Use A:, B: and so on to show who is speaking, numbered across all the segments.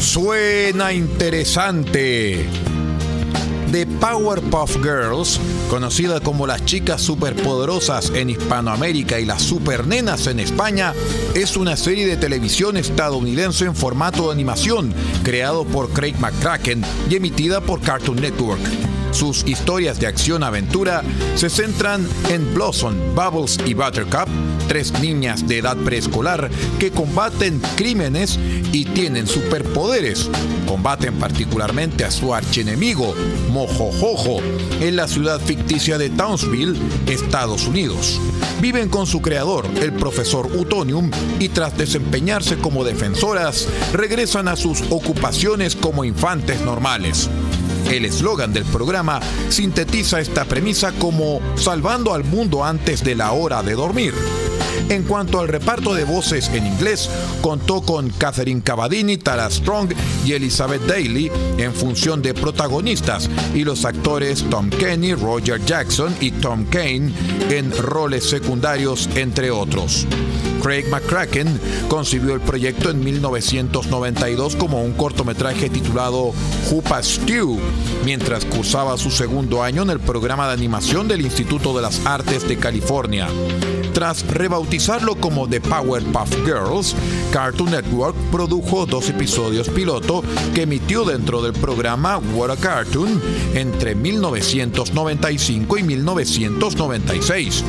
A: Suena interesante. The Powerpuff Girls, conocida como las chicas superpoderosas en Hispanoamérica y las supernenas en España, es una serie de televisión estadounidense en formato de animación, creado por Craig McCracken y emitida por Cartoon Network. Sus historias de acción-aventura se centran en Blossom, Bubbles y Buttercup, tres niñas de edad preescolar que combaten crímenes y tienen superpoderes. Combaten particularmente a su archienemigo, Mojojojo, en la ciudad ficticia de Townsville, Estados Unidos. Viven con su creador, el profesor Utonium, y tras desempeñarse como defensoras, regresan a sus ocupaciones como infantes normales. El eslogan del programa sintetiza esta premisa como salvando al mundo antes de la hora de dormir. En cuanto al reparto de voces en inglés, contó con Catherine Cavadini, Tara Strong y Elizabeth Daly en función de protagonistas y los actores Tom Kenny, Roger Jackson y Tom Kane en roles secundarios, entre otros. Craig McCracken concibió el proyecto en 1992 como un cortometraje titulado Hoopa Stew, mientras cursaba su segundo año en el programa de animación del Instituto de las Artes de California. Tras rebautizarlo como The Powerpuff Girls, Cartoon Network produjo dos episodios piloto que emitió dentro del programa What a Cartoon entre 1995 y 1996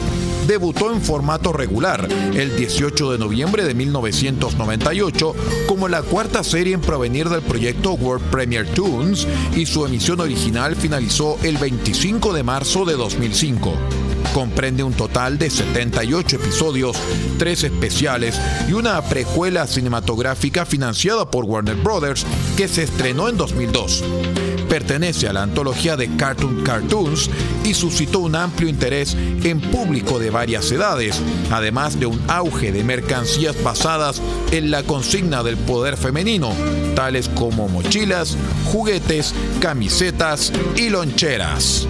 A: debutó en formato regular el 18 de noviembre de 1998 como la cuarta serie en provenir del proyecto World Premier Toons y su emisión original finalizó el 25 de marzo de 2005. Comprende un total de 78 episodios, tres especiales y una precuela cinematográfica financiada por Warner Brothers que se estrenó en 2002 pertenece a la antología de Cartoon Cartoons y suscitó un amplio interés en público de varias edades, además de un auge de mercancías basadas en la consigna del poder femenino, tales como mochilas, juguetes, camisetas y loncheras.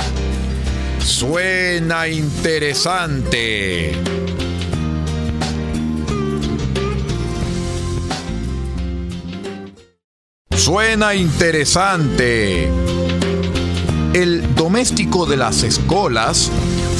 A: Suena interesante. Suena interesante. El doméstico de las escolas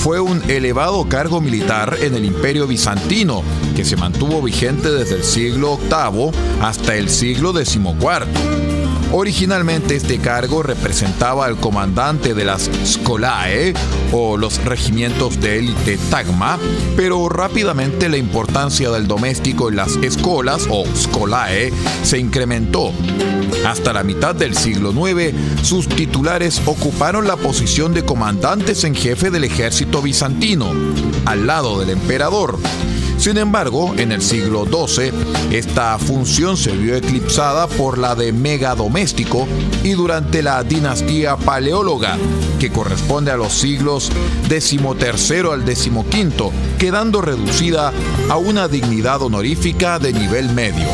A: fue un elevado cargo militar en el imperio bizantino que se mantuvo vigente desde el siglo VIII hasta el siglo XIV. Originalmente este cargo representaba al comandante de las Scolae o los regimientos de élite Tagma, pero rápidamente la importancia del doméstico en las escolas o Scolae se incrementó. Hasta la mitad del siglo IX, sus titulares ocuparon la posición de comandantes en jefe del ejército bizantino, al lado del emperador. Sin embargo, en el siglo XII, esta función se vio eclipsada por la de megadoméstico y durante la dinastía paleóloga, que corresponde a los siglos XIII al XV, quedando reducida a una dignidad honorífica de nivel medio.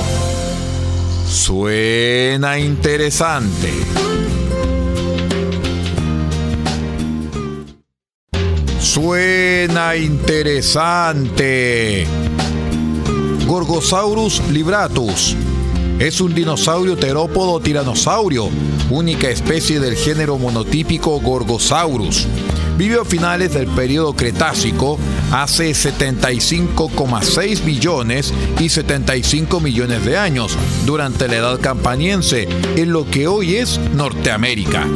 A: Suena interesante. Suena interesante. Gorgosaurus libratus. Es un dinosaurio terópodo tiranosaurio, única especie del género monotípico Gorgosaurus. Vivió a finales del periodo Cretácico, hace 75,6 millones y 75 millones de años, durante la edad campaniense, en lo que hoy es Norteamérica.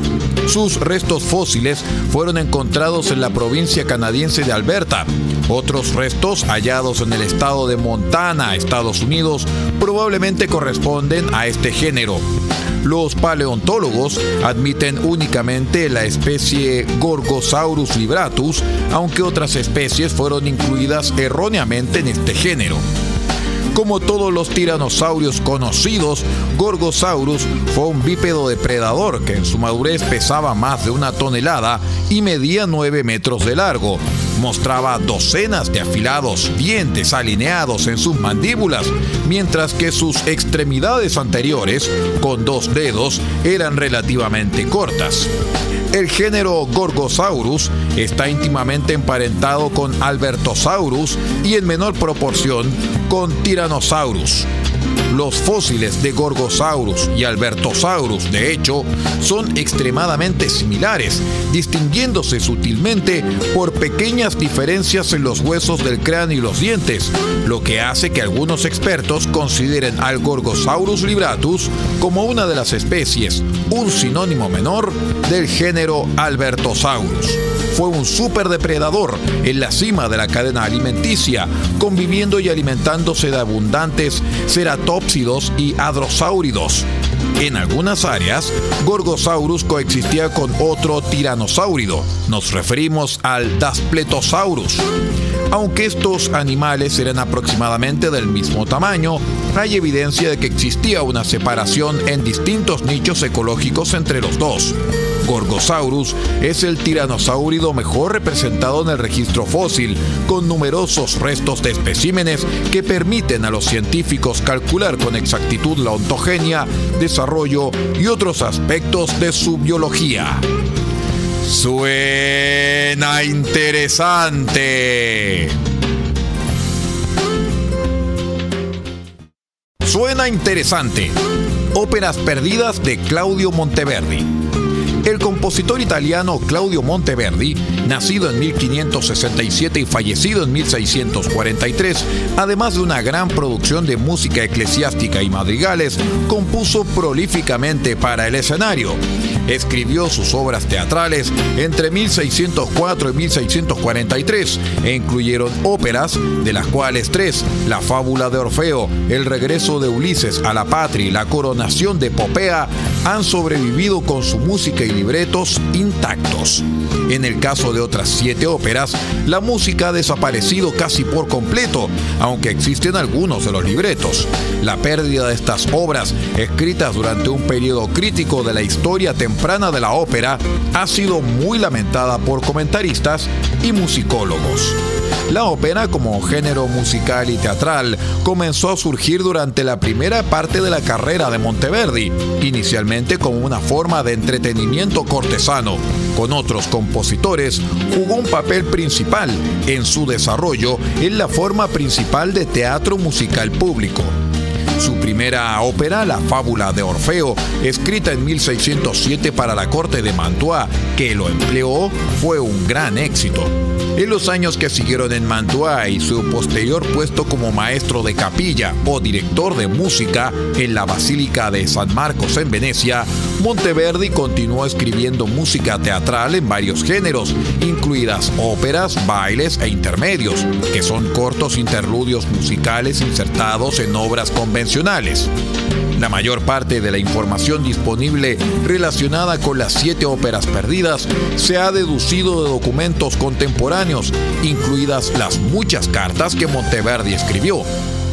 A: Sus restos fósiles fueron encontrados en la provincia canadiense de Alberta. Otros restos hallados en el estado de Montana, Estados Unidos, probablemente corresponden a este género. Los paleontólogos admiten únicamente la especie Gorgosaurus libratus, aunque otras especies fueron incluidas erróneamente en este género. Como todos los tiranosaurios conocidos, Gorgosaurus fue un bípedo depredador que en su madurez pesaba más de una tonelada y medía 9 metros de largo. Mostraba docenas de afilados dientes alineados en sus mandíbulas, mientras que sus extremidades anteriores, con dos dedos, eran relativamente cortas. El género Gorgosaurus está íntimamente emparentado con Albertosaurus y en menor proporción con Tyrannosaurus. Los fósiles de Gorgosaurus y Albertosaurus, de hecho, son extremadamente similares, distinguiéndose sutilmente por pequeñas diferencias en los huesos del cráneo y los dientes, lo que hace que algunos expertos consideren al Gorgosaurus libratus como una de las especies, un sinónimo menor del género Albertosaurus fue un superdepredador en la cima de la cadena alimenticia, conviviendo y alimentándose de abundantes ceratópsidos y hadrosáuridos. En algunas áreas, Gorgosaurus coexistía con otro tiranosáurido. Nos referimos al Daspletosaurus. Aunque estos animales eran aproximadamente del mismo tamaño, hay evidencia de que existía una separación en distintos nichos ecológicos entre los dos. Gorgosaurus es el tiranosáurido mejor representado en el registro fósil, con numerosos restos de especímenes que permiten a los científicos calcular con exactitud la ontogenia, desarrollo y otros aspectos de su biología. Suena interesante. Suena interesante. Óperas perdidas de Claudio Monteverdi. El compositor italiano Claudio Monteverdi, nacido en 1567 y fallecido en 1643, además de una gran producción de música eclesiástica y madrigales, compuso prolíficamente para el escenario. Escribió sus obras teatrales entre 1604 y 1643 e incluyeron óperas, de las cuales tres, La fábula de Orfeo, El regreso de Ulises a la patria y La coronación de Popea, han sobrevivido con su música y libretos intactos. En el caso de otras siete óperas, la música ha desaparecido casi por completo, aunque existen algunos de los libretos. La pérdida de estas obras, escritas durante un periodo crítico de la historia temprana de la ópera, ha sido muy lamentada por comentaristas y musicólogos. La ópera como género musical y teatral comenzó a surgir durante la primera parte de la carrera de Monteverdi, inicialmente como una forma de entretenimiento cortesano. Con otros compositores jugó un papel principal en su desarrollo en la forma principal de teatro musical público. Su primera ópera, La Fábula de Orfeo, escrita en 1607 para la corte de Mantua, que lo empleó, fue un gran éxito. En los años que siguieron en Mantua y su posterior puesto como maestro de capilla o director de música en la Basílica de San Marcos en Venecia, Monteverdi continuó escribiendo música teatral en varios géneros, incluidas óperas, bailes e intermedios, que son cortos interludios musicales insertados en obras convencionales. La mayor parte de la información disponible relacionada con las siete óperas perdidas se ha deducido de documentos contemporáneos, incluidas las muchas cartas que Monteverdi escribió.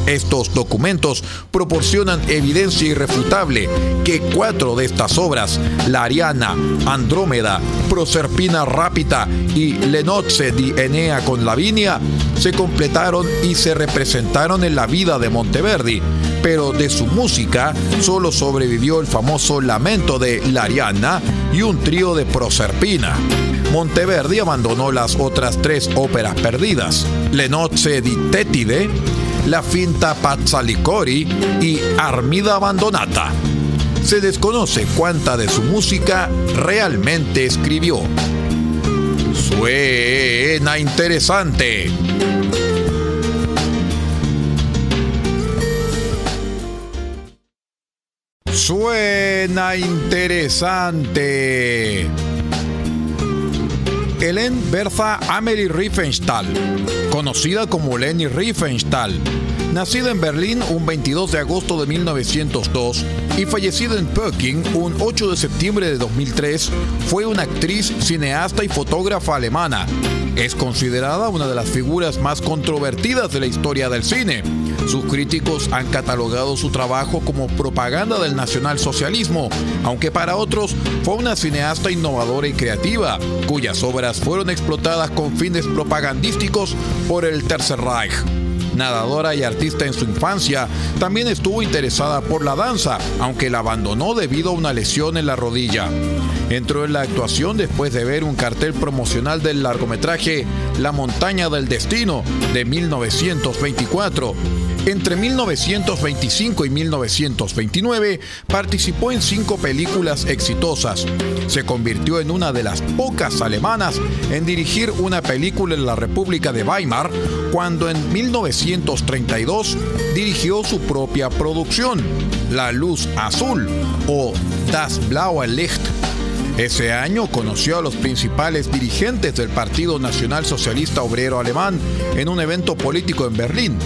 A: Estos documentos proporcionan evidencia irrefutable que cuatro de estas obras, La Ariana, Andrómeda, Proserpina Rápita y Lenoce di Enea con Lavinia, se completaron y se representaron en la vida de Monteverdi, pero de su música solo sobrevivió el famoso Lamento de La Ariana y un trío de Proserpina. Monteverdi abandonó las otras tres óperas perdidas, Lenoce di Tetide, la finta Pazzalicori y Armida Abandonata. Se desconoce cuánta de su música realmente escribió. Suena interesante. Suena interesante. Helen Bertha Amelie Riefenstahl, conocida como Leni Riefenstahl, nacida en Berlín un 22 de agosto de 1902 y fallecida en Peking un 8 de septiembre de 2003, fue una actriz, cineasta y fotógrafa alemana. Es considerada una de las figuras más controvertidas de la historia del cine. Sus críticos han catalogado su trabajo como propaganda del nacionalsocialismo, aunque para otros fue una cineasta innovadora y creativa, cuyas obras fueron explotadas con fines propagandísticos por el Tercer Reich. Nadadora y artista en su infancia, también estuvo interesada por la danza, aunque la abandonó debido a una lesión en la rodilla. Entró en la actuación después de ver un cartel promocional del largometraje La montaña del destino de 1924 Entre 1925 y 1929 participó en cinco películas exitosas. Se convirtió en una de las pocas alemanas en dirigir una película en la República de Weimar cuando en 1932 dirigió su propia producción, La Luz Azul o Das Blaue Licht ese año conoció a los principales dirigentes del Partido Nacional Socialista Obrero Alemán en un evento político en Berlín.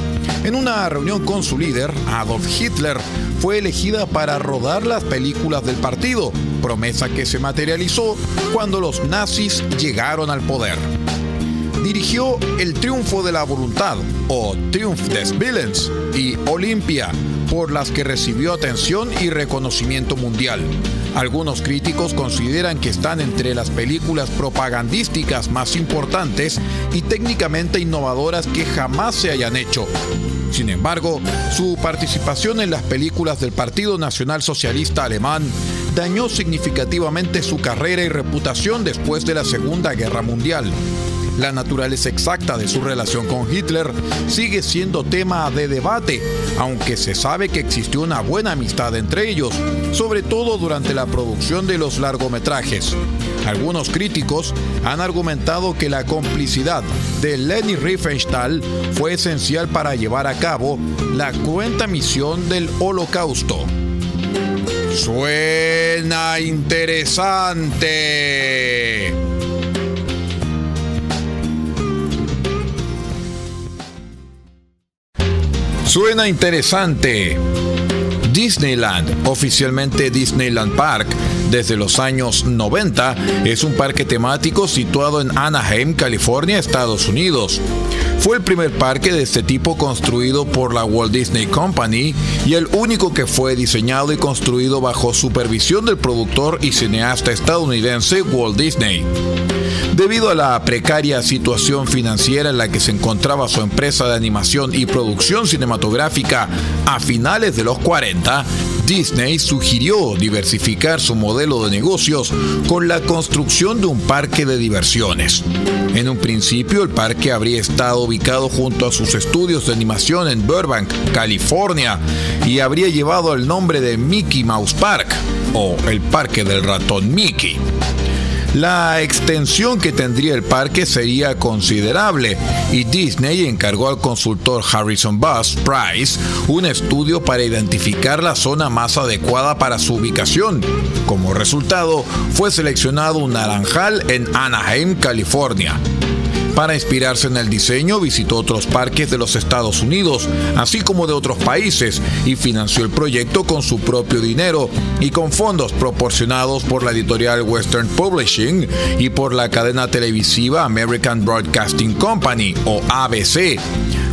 A: En una reunión con su líder, Adolf Hitler, fue elegida para rodar las películas del partido, promesa que se materializó cuando los nazis llegaron al poder. Dirigió El Triunfo de la Voluntad o Triumph des Willens y Olimpia, por las que recibió atención y reconocimiento mundial. Algunos críticos consideran que están entre las películas propagandísticas más importantes y técnicamente innovadoras que jamás se hayan hecho. Sin embargo, su participación en las películas del Partido Nacional Socialista Alemán dañó significativamente su carrera y reputación después de la Segunda Guerra Mundial. La naturaleza exacta de su relación con Hitler sigue siendo tema de debate, aunque se sabe que existió una buena amistad entre ellos, sobre todo durante la producción de los largometrajes. Algunos críticos han argumentado que la complicidad de Leni Riefenstahl fue esencial para llevar a cabo la cuenta misión del Holocausto. Suena interesante. Suena interesante. Disneyland, oficialmente Disneyland Park, desde los años 90, es un parque temático situado en Anaheim, California, Estados Unidos. Fue el primer parque de este tipo construido por la Walt Disney Company y el único que fue diseñado y construido bajo supervisión del productor y cineasta estadounidense Walt Disney. Debido a la precaria situación financiera en la que se encontraba su empresa de animación y producción cinematográfica a finales de los 40, Disney sugirió diversificar su modelo de negocios con la construcción de un parque de diversiones. En un principio, el parque habría estado ubicado junto a sus estudios de animación en Burbank, California, y habría llevado el nombre de Mickey Mouse Park, o el Parque del Ratón Mickey. La extensión que tendría el parque sería considerable y Disney encargó al consultor Harrison Bus Price un estudio para identificar la zona más adecuada para su ubicación. Como resultado, fue seleccionado un naranjal en Anaheim, California. Para inspirarse en el diseño, visitó otros parques de los Estados Unidos, así como de otros países, y financió el proyecto con su propio dinero y con fondos proporcionados por la editorial Western Publishing y por la cadena televisiva American Broadcasting Company, o ABC.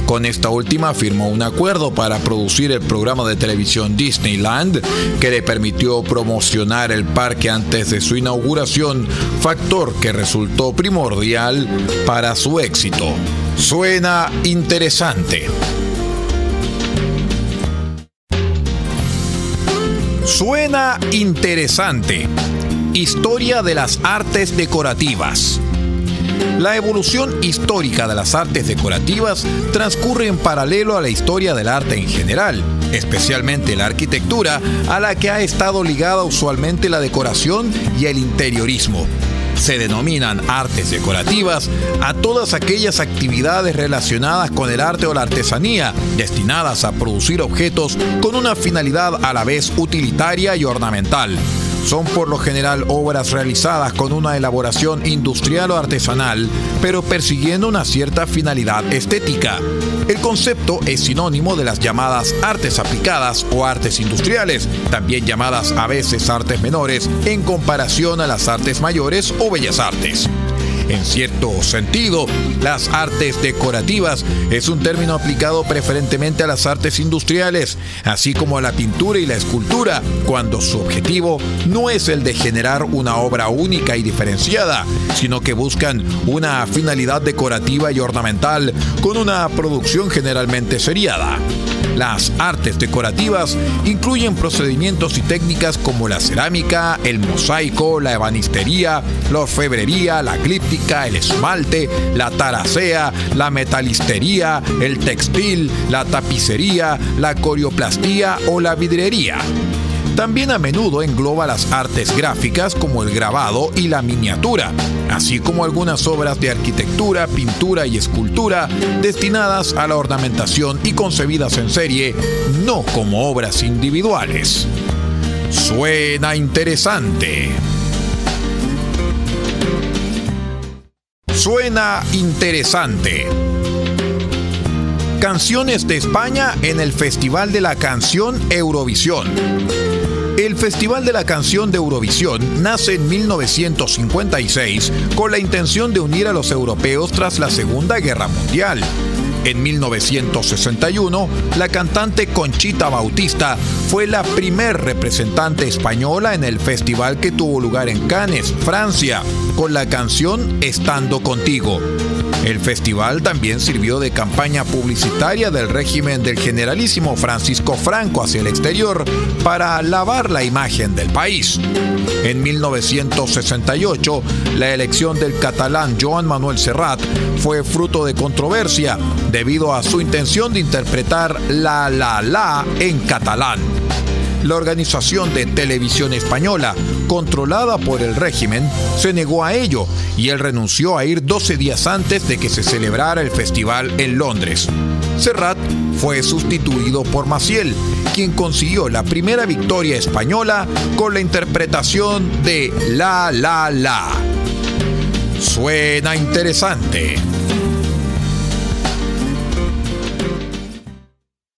A: Con esta última firmó un acuerdo para producir el programa de televisión Disneyland que le permitió promocionar el parque antes de su inauguración, factor que resultó primordial para su éxito. Suena interesante. Suena interesante. Historia de las artes decorativas. La evolución histórica de las artes decorativas transcurre en paralelo a la historia del arte en general, especialmente la arquitectura, a la que ha estado ligada usualmente la decoración y el interiorismo. Se denominan artes decorativas a todas aquellas actividades relacionadas con el arte o la artesanía, destinadas a producir objetos con una finalidad a la vez utilitaria y ornamental son por lo general obras realizadas con una elaboración industrial o artesanal, pero persiguiendo una cierta finalidad estética. El concepto es sinónimo de las llamadas artes aplicadas o artes industriales, también llamadas a veces artes menores, en comparación a las artes mayores o bellas artes. En cierto sentido, las artes decorativas es un término aplicado preferentemente a las artes industriales, así como a la pintura y la escultura, cuando su objetivo no es el de generar una obra única y diferenciada, sino que buscan una finalidad decorativa y ornamental con una producción generalmente seriada. Las artes decorativas incluyen procedimientos y técnicas como la cerámica, el mosaico, la ebanistería, la orfebrería, la clíptica, el esmalte, la taracea, la metalistería, el textil, la tapicería, la corioplastía o la vidrería. También a menudo engloba las artes gráficas como el grabado y la miniatura, así como algunas obras de arquitectura, pintura y escultura destinadas a la ornamentación y concebidas en serie, no como obras individuales. Suena interesante. Suena interesante. Canciones de España en el Festival de la Canción Eurovisión. El Festival de la Canción de Eurovisión nace en 1956 con la intención de unir a los europeos tras la Segunda Guerra Mundial. En 1961, la cantante Conchita Bautista fue la primer representante española en el festival que tuvo lugar en Cannes, Francia, con la canción Estando contigo. El festival también sirvió de campaña publicitaria del régimen del generalísimo Francisco Franco hacia el exterior para lavar la imagen del país. En 1968, la elección del catalán Joan Manuel Serrat fue fruto de controversia debido a su intención de interpretar la la la en catalán la organización de televisión española, controlada por el régimen, se negó a ello y él renunció a ir 12 días antes de que se celebrara el festival en Londres. Serrat fue sustituido por Maciel, quien consiguió la primera victoria española con la interpretación de La La La. Suena interesante.